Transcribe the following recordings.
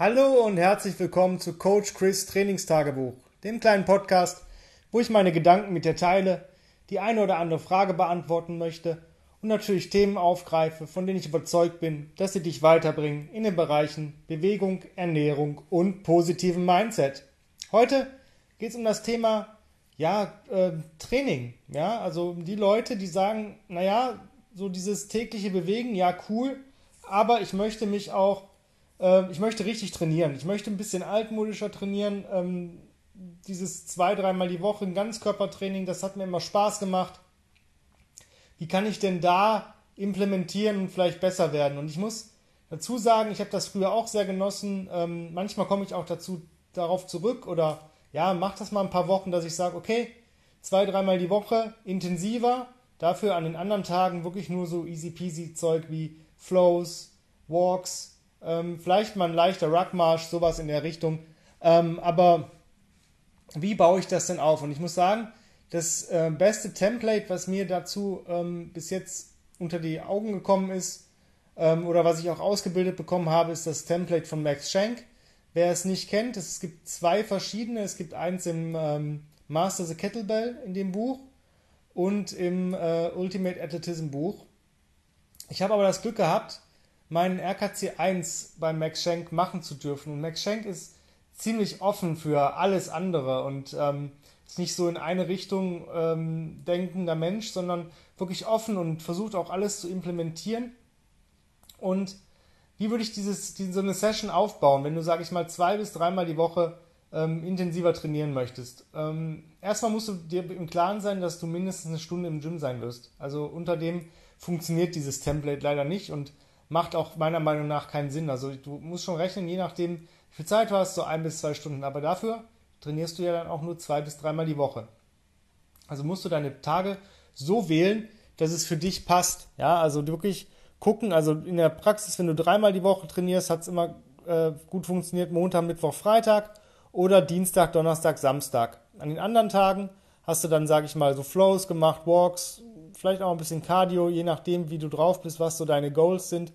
Hallo und herzlich willkommen zu Coach Chris Trainingstagebuch, dem kleinen Podcast, wo ich meine Gedanken mit dir teile, die eine oder andere Frage beantworten möchte und natürlich Themen aufgreife, von denen ich überzeugt bin, dass sie dich weiterbringen in den Bereichen Bewegung, Ernährung und positiven Mindset. Heute geht es um das Thema ja, äh, Training. Ja, also die Leute, die sagen, naja, so dieses tägliche Bewegen, ja, cool, aber ich möchte mich auch, äh, ich möchte richtig trainieren. Ich möchte ein bisschen altmodischer trainieren. Ähm, dieses zwei, dreimal die Woche ein Ganzkörpertraining, das hat mir immer Spaß gemacht. Wie kann ich denn da implementieren und vielleicht besser werden? Und ich muss dazu sagen, ich habe das früher auch sehr genossen. Ähm, manchmal komme ich auch dazu darauf zurück oder ja, mach das mal ein paar Wochen, dass ich sage, okay, zwei, dreimal die Woche intensiver, dafür an den anderen Tagen wirklich nur so easy peasy Zeug wie Flows, Walks, ähm, vielleicht mal ein leichter Ruckmarsch, sowas in der Richtung. Ähm, aber wie baue ich das denn auf? Und ich muss sagen, das äh, beste Template, was mir dazu ähm, bis jetzt unter die Augen gekommen ist, ähm, oder was ich auch ausgebildet bekommen habe, ist das Template von Max Schenk. Wer es nicht kennt, es gibt zwei verschiedene. Es gibt eins im ähm, Master the Kettlebell in dem Buch und im äh, Ultimate Athletism Buch. Ich habe aber das Glück gehabt, meinen RKC 1 bei Max Schenk machen zu dürfen. Und Max Schenk ist ziemlich offen für alles andere und ähm, ist nicht so in eine Richtung ähm, denkender Mensch, sondern wirklich offen und versucht auch alles zu implementieren. Und wie würde ich dieses, diese, so eine Session aufbauen, wenn du, sage ich mal, zwei bis dreimal die Woche ähm, intensiver trainieren möchtest? Ähm, erstmal musst du dir im Klaren sein, dass du mindestens eine Stunde im Gym sein wirst. Also unter dem funktioniert dieses Template leider nicht und macht auch meiner Meinung nach keinen Sinn. Also du musst schon rechnen, je nachdem, wie viel Zeit du hast, so ein bis zwei Stunden. Aber dafür trainierst du ja dann auch nur zwei bis dreimal die Woche. Also musst du deine Tage so wählen, dass es für dich passt. Ja, also wirklich gucken. Also in der Praxis, wenn du dreimal die Woche trainierst, hat es immer äh, gut funktioniert. Montag, Mittwoch, Freitag oder Dienstag, Donnerstag, Samstag. An den anderen Tagen hast du dann, sage ich mal, so Flows gemacht, Walks, vielleicht auch ein bisschen Cardio, je nachdem, wie du drauf bist, was so deine Goals sind.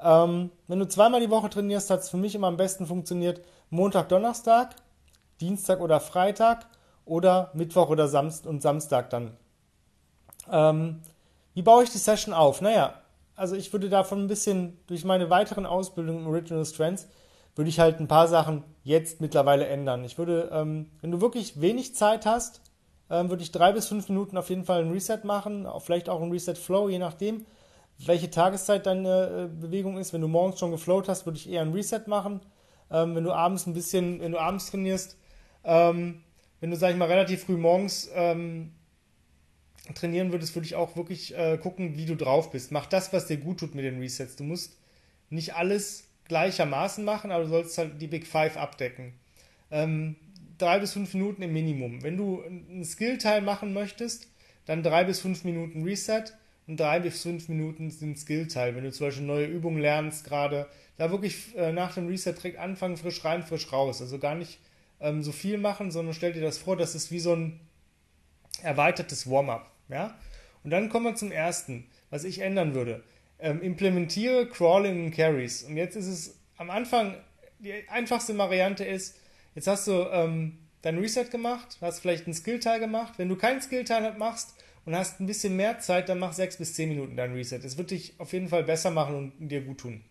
Ähm, wenn du zweimal die Woche trainierst, hat es für mich immer am besten funktioniert. Montag, Donnerstag, Dienstag oder Freitag oder Mittwoch oder Samstag und Samstag dann. Ähm, wie baue ich die Session auf? Naja, also ich würde davon ein bisschen durch meine weiteren Ausbildungen in Original Strengths, würde ich halt ein paar Sachen jetzt mittlerweile ändern. Ich würde, ähm, wenn du wirklich wenig Zeit hast, ähm, würde ich drei bis fünf Minuten auf jeden Fall ein Reset machen, vielleicht auch ein Reset Flow, je nachdem, welche Tageszeit deine äh, Bewegung ist. Wenn du morgens schon geflowt hast, würde ich eher ein Reset machen. Ähm, wenn du abends ein bisschen, wenn du abends trainierst, ähm, wenn du, sag ich mal, relativ früh morgens ähm, trainieren würdest, würde ich auch wirklich äh, gucken, wie du drauf bist. Mach das, was dir gut tut mit den Resets. Du musst nicht alles gleichermaßen machen, aber du sollst halt die Big Five abdecken. Ähm, drei bis fünf Minuten im Minimum. Wenn du einen Skill-Teil machen möchtest, dann drei bis fünf Minuten Reset und drei bis fünf Minuten sind Skill-Teil. Wenn du zum Beispiel neue Übungen lernst, gerade da wirklich äh, nach dem Reset direkt anfangen, frisch rein, frisch raus. Also gar nicht ähm, so viel machen, sondern stell dir das vor, das ist wie so ein erweitertes Warm-up. Ja? Und dann kommen wir zum ersten, was ich ändern würde. Ähm, implementiere Crawling und Carries. Und jetzt ist es am Anfang, die einfachste Variante ist, jetzt hast du ähm, dein Reset gemacht, hast vielleicht einen Skill-Teil gemacht. Wenn du keinen Skill-Teil machst und hast ein bisschen mehr Zeit, dann mach 6 bis 10 Minuten dein Reset. Es wird dich auf jeden Fall besser machen und dir gut tun.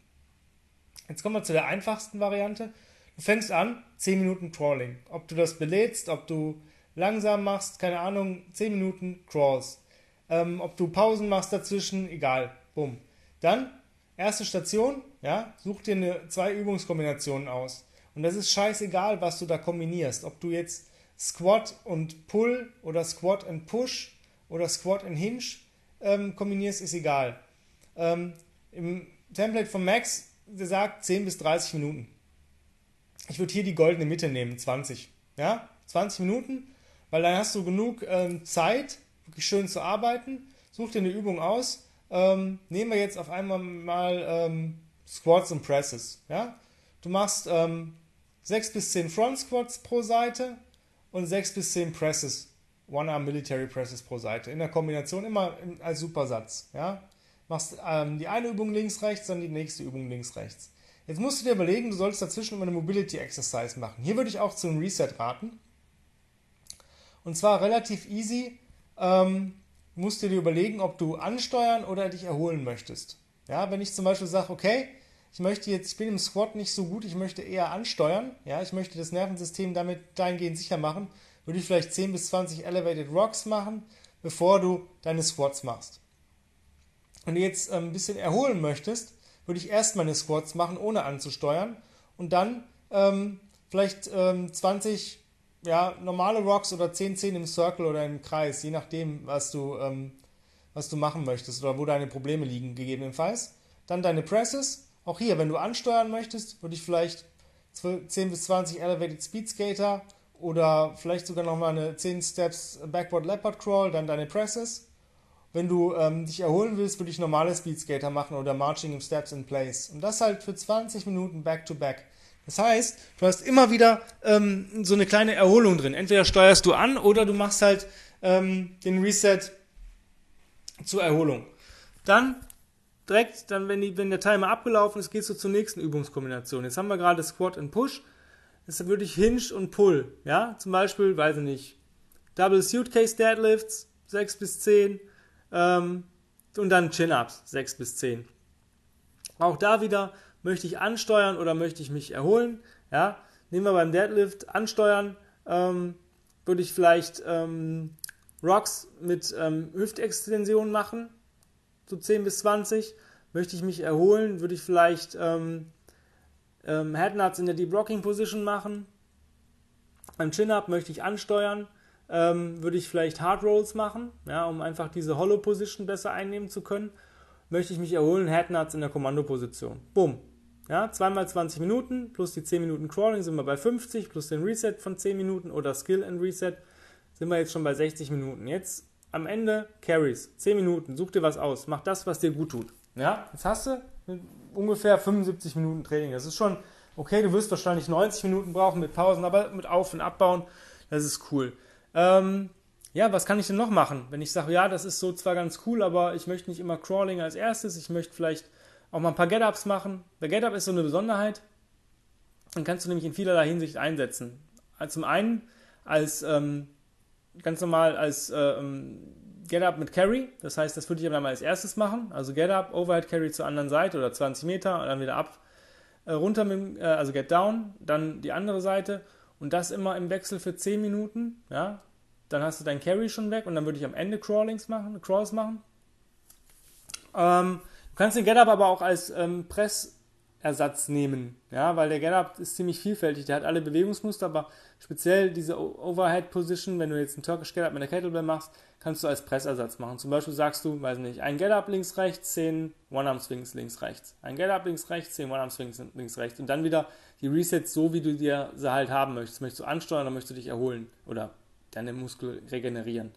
Jetzt kommen wir zu der einfachsten Variante. Du fängst an, 10 Minuten Crawling. Ob du das belädst, ob du langsam machst, keine Ahnung, 10 Minuten Crawls. Ähm, ob du Pausen machst dazwischen, egal. Bumm. Dann, erste Station, ja, such dir eine, zwei Übungskombinationen aus. Und das ist scheißegal, was du da kombinierst. Ob du jetzt Squat und Pull oder Squat und Push oder Squat und Hinge ähm, kombinierst, ist egal. Ähm, Im Template von Max sagt 10 bis 30 Minuten. Ich würde hier die goldene Mitte nehmen, 20. Ja, 20 Minuten weil dann hast du genug ähm, Zeit, wirklich schön zu arbeiten. Such dir eine Übung aus. Ähm, nehmen wir jetzt auf einmal mal ähm, Squats und Presses. Ja? Du machst ähm, 6 bis 10 Front Squats pro Seite und 6 bis 10 Presses, One-Arm Military Presses pro Seite. In der Kombination immer als Supersatz. Ja? Machst ähm, die eine Übung links, rechts, dann die nächste Übung links, rechts. Jetzt musst du dir überlegen, du sollst dazwischen immer eine Mobility Exercise machen. Hier würde ich auch zu einem Reset raten. Und zwar relativ easy. Ähm, musst du dir überlegen, ob du ansteuern oder dich erholen möchtest. Ja, wenn ich zum Beispiel sage, okay, ich möchte jetzt, ich bin im Squat nicht so gut, ich möchte eher ansteuern, ja, ich möchte das Nervensystem damit dahingehend sicher machen, würde ich vielleicht 10 bis 20 Elevated Rocks machen, bevor du deine Squats machst. Wenn du jetzt ähm, ein bisschen erholen möchtest, würde ich erst meine Squats machen, ohne anzusteuern und dann ähm, vielleicht ähm, 20 ja, normale Rocks oder 10 10 im Circle oder im Kreis, je nachdem, was du, ähm, was du machen möchtest oder wo deine Probleme liegen, gegebenenfalls. Dann deine Presses. Auch hier, wenn du ansteuern möchtest, würde ich vielleicht 10 bis 20 Elevated Speed Skater oder vielleicht sogar nochmal eine 10 Steps Backward Leopard Crawl, dann deine Presses. Wenn du ähm, dich erholen willst, würde ich normale Speed Skater machen oder Marching im Steps in Place. Und das halt für 20 Minuten back to back. Das heißt, du hast immer wieder ähm, so eine kleine Erholung drin. Entweder steuerst du an oder du machst halt ähm, den Reset zur Erholung. Dann direkt, dann wenn, die, wenn der Timer abgelaufen ist, gehst du zur nächsten Übungskombination. Jetzt haben wir gerade Squat und Push. Jetzt würde ich Hinge und Pull. Ja, zum Beispiel, weiß ich nicht, Double Suitcase Deadlifts, 6 bis 10, ähm, und dann Chin-Ups, 6 bis 10. Auch da wieder, möchte ich ansteuern oder möchte ich mich erholen? Ja, nehmen wir beim Deadlift ansteuern, ähm, würde ich vielleicht ähm, Rocks mit ähm, Hüftextension machen, so 10 bis 20. Möchte ich mich erholen, würde ich vielleicht ähm, ähm, Headnuts in der Deep Rocking Position machen. Beim Chin-Up möchte ich ansteuern, ähm, würde ich vielleicht Hard Rolls machen, ja, um einfach diese Hollow Position besser einnehmen zu können. Möchte ich mich erholen, Headnuts in der Kommandoposition. Bumm. Ja, zweimal 20 Minuten plus die 10 Minuten Crawling sind wir bei 50 plus den Reset von 10 Minuten oder Skill and Reset sind wir jetzt schon bei 60 Minuten. Jetzt am Ende Carries, 10 Minuten, such dir was aus, mach das, was dir gut tut. Ja, jetzt hast du ungefähr 75 Minuten Training. Das ist schon okay, du wirst wahrscheinlich 90 Minuten brauchen mit Pausen, aber mit Auf- und Abbauen, das ist cool. Ähm, ja, was kann ich denn noch machen? Wenn ich sage, ja, das ist so zwar ganz cool, aber ich möchte nicht immer Crawling als erstes, ich möchte vielleicht auch mal ein paar Get-Ups machen. Der Get-Up ist so eine Besonderheit, den kannst du nämlich in vielerlei Hinsicht einsetzen. Zum einen als ähm, ganz normal als äh, ähm, Get-Up mit Carry. Das heißt, das würde ich aber mal als erstes machen. Also Get-Up, Overhead Carry zur anderen Seite oder 20 Meter und dann wieder ab, äh, runter, mit, äh, also Get Down, dann die andere Seite und das immer im Wechsel für 10 Minuten. Ja, dann hast du dein Carry schon weg und dann würde ich am Ende Crawlings machen, Crawls machen. Ähm, du kannst den Get-Up aber auch als ähm, Press Ersatz nehmen, ja, weil der Get-Up ist ziemlich vielfältig, der hat alle Bewegungsmuster, aber speziell diese Overhead Position, wenn du jetzt einen Turkish Get-Up mit der Kettlebell machst, kannst du als Pressersatz machen. Zum Beispiel sagst du, weiß nicht, ein Get-Up links, rechts, 10 One-Arm-Swings links, rechts. Ein Get-Up links, rechts, 10 One-Arm-Swings links, rechts. Und dann wieder die Resets so, wie du dir sie halt haben möchtest. Möchtest du ansteuern oder möchtest du dich erholen oder deine Muskel regenerieren.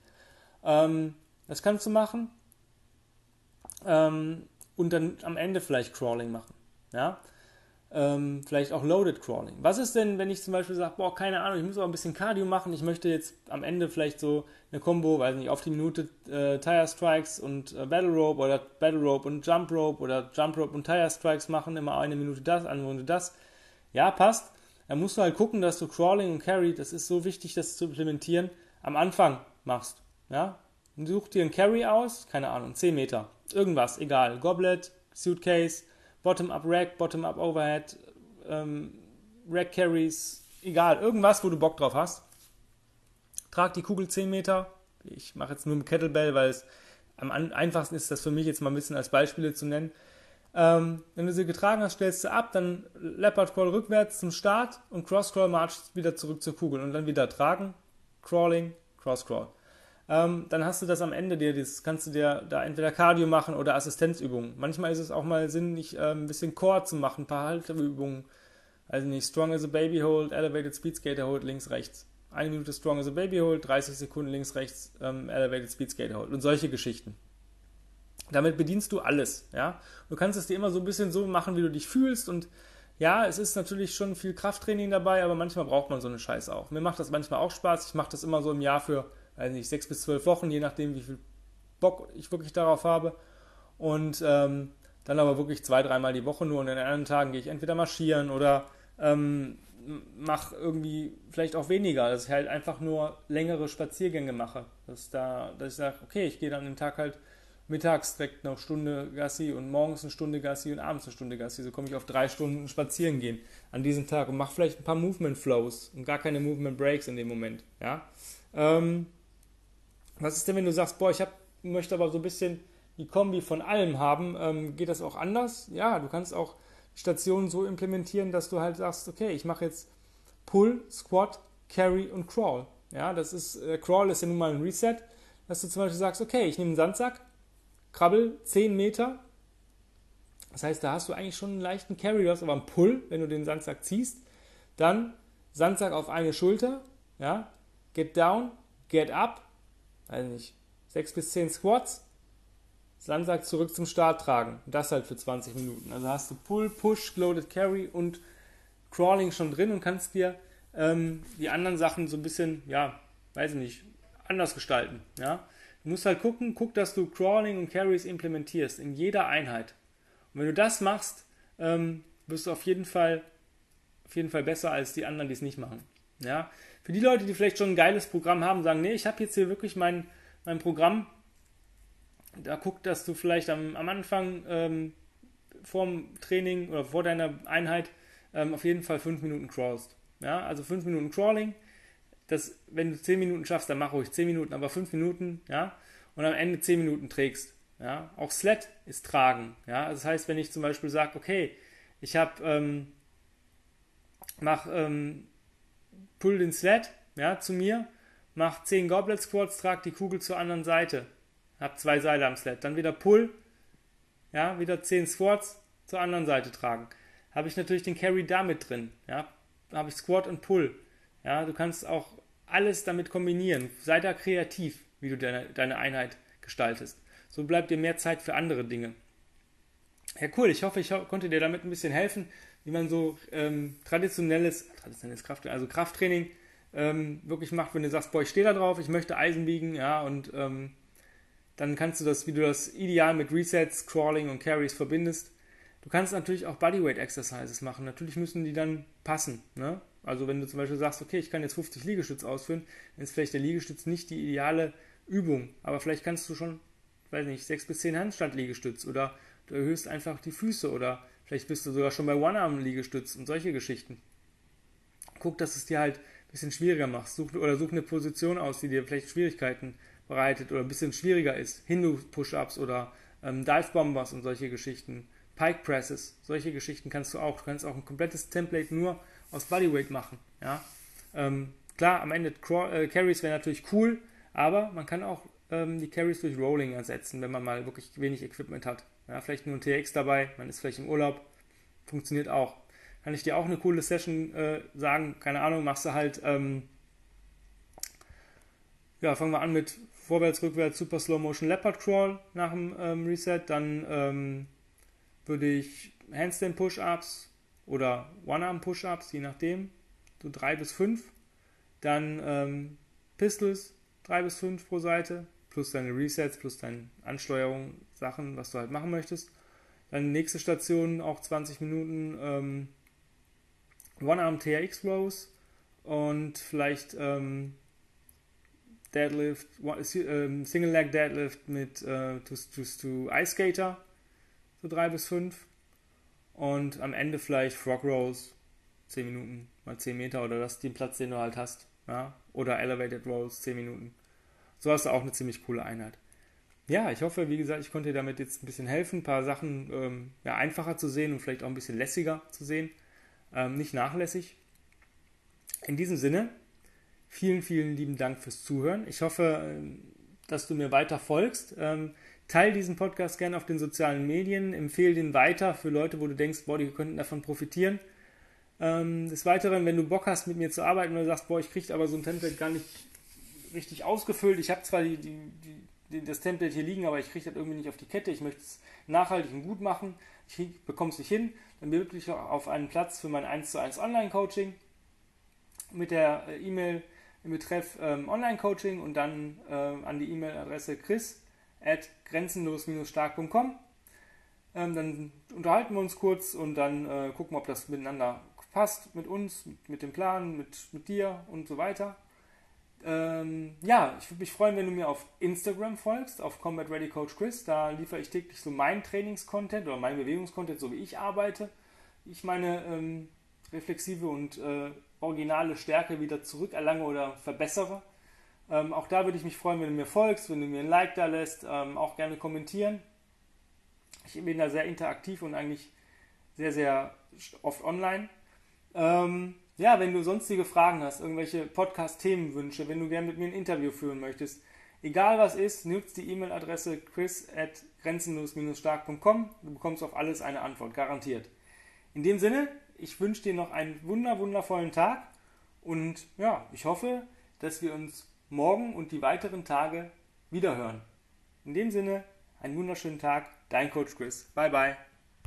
Ähm, das kannst du machen. Ähm, und dann am Ende vielleicht Crawling machen. Ja? Ähm, vielleicht auch Loaded Crawling. Was ist denn, wenn ich zum Beispiel sage, boah, keine Ahnung, ich muss aber ein bisschen Cardio machen, ich möchte jetzt am Ende vielleicht so eine Combo, weiß nicht, auf die Minute äh, Tire Strikes und äh, Battle Rope oder Battle Rope und Jump Rope oder Jump Rope und Tire Strikes machen, immer eine Minute das, eine Minute das. Ja, passt. Dann musst du halt gucken, dass du Crawling und Carry, das ist so wichtig, das zu implementieren, am Anfang machst. Ja? Such dir einen Carry aus, keine Ahnung, 10 Meter, irgendwas, egal, Goblet, Suitcase, Bottom-up Rack, Bottom-up Overhead, ähm, Rack Carries, egal, irgendwas, wo du Bock drauf hast. Trag die Kugel 10 Meter. Ich mache jetzt nur mit Kettlebell, weil es am einfachsten ist, das für mich jetzt mal ein bisschen als Beispiele zu nennen. Ähm, wenn du sie getragen hast, stellst du ab, dann Leopard Crawl rückwärts zum Start und Cross Crawl March wieder zurück zur Kugel und dann wieder tragen, Crawling, Cross Crawl ähm, dann hast du das am Ende dir, das kannst du dir da entweder Cardio machen oder Assistenzübungen. Manchmal ist es auch mal sinnig, ähm, ein bisschen Core zu machen, ein paar Halteübungen. Also nicht Strong as a Baby Hold, Elevated Speed Skater Hold, links, rechts. Eine Minute Strong as a Baby Hold, 30 Sekunden links, rechts, ähm, Elevated Speed Skater Hold und solche Geschichten. Damit bedienst du alles, ja. Du kannst es dir immer so ein bisschen so machen, wie du dich fühlst und ja, es ist natürlich schon viel Krafttraining dabei, aber manchmal braucht man so eine Scheiße auch. Mir macht das manchmal auch Spaß. Ich mache das immer so im Jahr für weiß nicht, sechs bis zwölf Wochen, je nachdem, wie viel Bock ich wirklich darauf habe. Und ähm, dann aber wirklich zwei, dreimal die Woche nur und an den anderen Tagen gehe ich entweder marschieren oder ähm, mache irgendwie vielleicht auch weniger, dass ich halt einfach nur längere Spaziergänge mache. Dass, da, dass ich sage, okay, ich gehe dann den Tag halt mittags direkt noch eine Stunde Gassi und morgens eine Stunde Gassi und abends eine Stunde Gassi. So komme ich auf drei Stunden spazieren gehen an diesem Tag und mache vielleicht ein paar Movement Flows und gar keine Movement Breaks in dem Moment. Ja? Ähm, was ist denn, wenn du sagst, boah, ich hab, möchte aber so ein bisschen die Kombi von allem haben, ähm, geht das auch anders? Ja, du kannst auch Stationen so implementieren, dass du halt sagst, okay, ich mache jetzt Pull, Squat, Carry und Crawl. Ja, das ist, äh, Crawl ist ja nun mal ein Reset, dass du zum Beispiel sagst, okay, ich nehme einen Sandsack, krabbel 10 Meter. Das heißt, da hast du eigentlich schon einen leichten Carry, du hast aber einen Pull, wenn du den Sandsack ziehst. Dann Sandsack auf eine Schulter, ja, get down, get up, weiß nicht, 6 bis 10 Squats, Sandsack zurück zum Start tragen. Das halt für 20 Minuten. Also hast du Pull, Push, Loaded Carry und Crawling schon drin und kannst dir ähm, die anderen Sachen so ein bisschen, ja, weiß ich nicht, anders gestalten. Ja? Du musst halt gucken, guck, dass du Crawling und Carries implementierst in jeder Einheit. Und wenn du das machst, ähm, wirst du auf jeden Fall auf jeden Fall besser als die anderen, die es nicht machen. Ja? Für die Leute, die vielleicht schon ein geiles Programm haben, sagen, nee, ich habe jetzt hier wirklich mein, mein Programm, da guck, dass du vielleicht am, am Anfang ähm, vorm Training oder vor deiner Einheit ähm, auf jeden Fall fünf Minuten crawlst. Ja, also fünf Minuten Crawling. Das, wenn du zehn Minuten schaffst, dann mach ruhig zehn Minuten, aber fünf Minuten, ja, und am Ende zehn Minuten trägst. Ja, auch Sled ist tragen. Ja, das heißt, wenn ich zum Beispiel sage, okay, ich habe ähm, mach ähm, pull den Sled, ja, zu mir, mach zehn Goblet Squats, trag die Kugel zur anderen Seite, habe zwei Seile am Sled. Dann wieder Pull, ja, wieder 10 Squats zur anderen Seite tragen. Habe ich natürlich den Carry damit drin, ja. Habe ich Squat und Pull. Ja, du kannst auch alles damit kombinieren. Sei da kreativ, wie du deine, deine Einheit gestaltest. So bleibt dir mehr Zeit für andere Dinge. Ja, cool. Ich hoffe, ich konnte dir damit ein bisschen helfen, wie man so ähm, traditionelles, traditionelles Krafttraining, also Krafttraining ähm, wirklich macht, wenn du sagst, boah, ich stehe da drauf, ich möchte Eisen biegen, ja, und ähm, dann kannst du das, wie du das ideal mit Resets, Crawling und Carries verbindest. Du kannst natürlich auch Bodyweight Exercises machen. Natürlich müssen die dann passen. Ne? Also wenn du zum Beispiel sagst, okay, ich kann jetzt 50 Liegestütz ausführen, dann ist vielleicht der Liegestütz nicht die ideale Übung. Aber vielleicht kannst du schon, weiß nicht, 6 bis 10 Handstand-Liegestütz oder du erhöhst einfach die Füße oder vielleicht bist du sogar schon bei One-Arm-Liegestütz und solche Geschichten. Guck, dass es dir halt ein bisschen schwieriger macht. Such, oder such eine Position aus, die dir vielleicht Schwierigkeiten bereitet oder ein bisschen schwieriger ist. Hindu-Push-Ups oder ähm, Dive-Bombers und solche Geschichten. Pike Presses, solche Geschichten kannst du auch. Du kannst auch ein komplettes Template nur aus Bodyweight machen. Ja? Ähm, klar, am Ende äh, Carries wäre natürlich cool, aber man kann auch ähm, die Carries durch Rolling ersetzen, wenn man mal wirklich wenig Equipment hat. Ja, vielleicht nur ein TX dabei, man ist vielleicht im Urlaub, funktioniert auch. Kann ich dir auch eine coole Session äh, sagen, keine Ahnung, machst du halt, ähm, ja, fangen wir an mit vorwärts, rückwärts, Super Slow Motion Leopard Crawl nach dem ähm, Reset. Dann ähm, würde ich Handstand Push-Ups oder One-Arm Push-Ups, je nachdem, so drei bis fünf. Dann ähm, Pistols, drei bis fünf pro Seite, plus deine Resets, plus deine Ansteuerung, Sachen, was du halt machen möchtest. Dann nächste Station, auch 20 Minuten ähm, One-Arm TRX Rows und vielleicht ähm, Deadlift, ähm, Single Leg Deadlift mit äh, to, to, to Ice Skater, so drei bis fünf. Und am Ende vielleicht Frog Rolls, 10 Minuten mal 10 Meter oder das den Platz, den du halt hast. Ja? Oder Elevated Rolls, 10 Minuten. So hast du auch eine ziemlich coole Einheit. Ja, ich hoffe, wie gesagt, ich konnte dir damit jetzt ein bisschen helfen, ein paar Sachen ähm, ja, einfacher zu sehen und vielleicht auch ein bisschen lässiger zu sehen. Ähm, nicht nachlässig. In diesem Sinne, Vielen, vielen lieben Dank fürs Zuhören. Ich hoffe, ähm, dass du mir weiter folgst. Ähm, teil diesen Podcast gerne auf den sozialen Medien, empfehle den weiter für Leute, wo du denkst, boah, die könnten davon profitieren. Ähm, des Weiteren, wenn du Bock hast, mit mir zu arbeiten oder sagst, boah, ich kriege aber so ein Template gar nicht richtig ausgefüllt. Ich habe zwar die, die, die, das Template hier liegen, aber ich kriege das irgendwie nicht auf die Kette. Ich möchte es nachhaltig und gut machen. Ich bekomme es nicht hin. Dann bewirb dich auf einen Platz für mein 1 zu 1 Online-Coaching mit der äh, E-Mail im Betreff ähm, Online-Coaching und dann äh, an die E-Mail-Adresse chris at grenzenlos-stark.com. Ähm, dann unterhalten wir uns kurz und dann äh, gucken, ob das miteinander passt, mit uns, mit, mit dem Plan, mit, mit dir und so weiter. Ähm, ja, ich würde mich freuen, wenn du mir auf Instagram folgst, auf Combat Ready Coach Chris. Da liefere ich täglich so meinen Trainingscontent oder meinen Bewegungscontent, so wie ich arbeite. Ich meine ähm, reflexive und äh, originale Stärke wieder zurückerlange oder verbessere. Ähm, auch da würde ich mich freuen, wenn du mir folgst, wenn du mir ein Like da lässt, ähm, auch gerne kommentieren. Ich bin da sehr interaktiv und eigentlich sehr, sehr oft online. Ähm, ja, wenn du sonstige Fragen hast, irgendwelche Podcast-Themenwünsche, wenn du gerne mit mir ein Interview führen möchtest, egal was ist, nutzt die E-Mail-Adresse chris at grenzenlos-stark.com. Du bekommst auf alles eine Antwort, garantiert. In dem Sinne, ich wünsche dir noch einen wunder, wundervollen Tag und ja, ich hoffe, dass wir uns morgen und die weiteren Tage wiederhören. In dem Sinne, einen wunderschönen Tag, dein Coach Chris. Bye bye.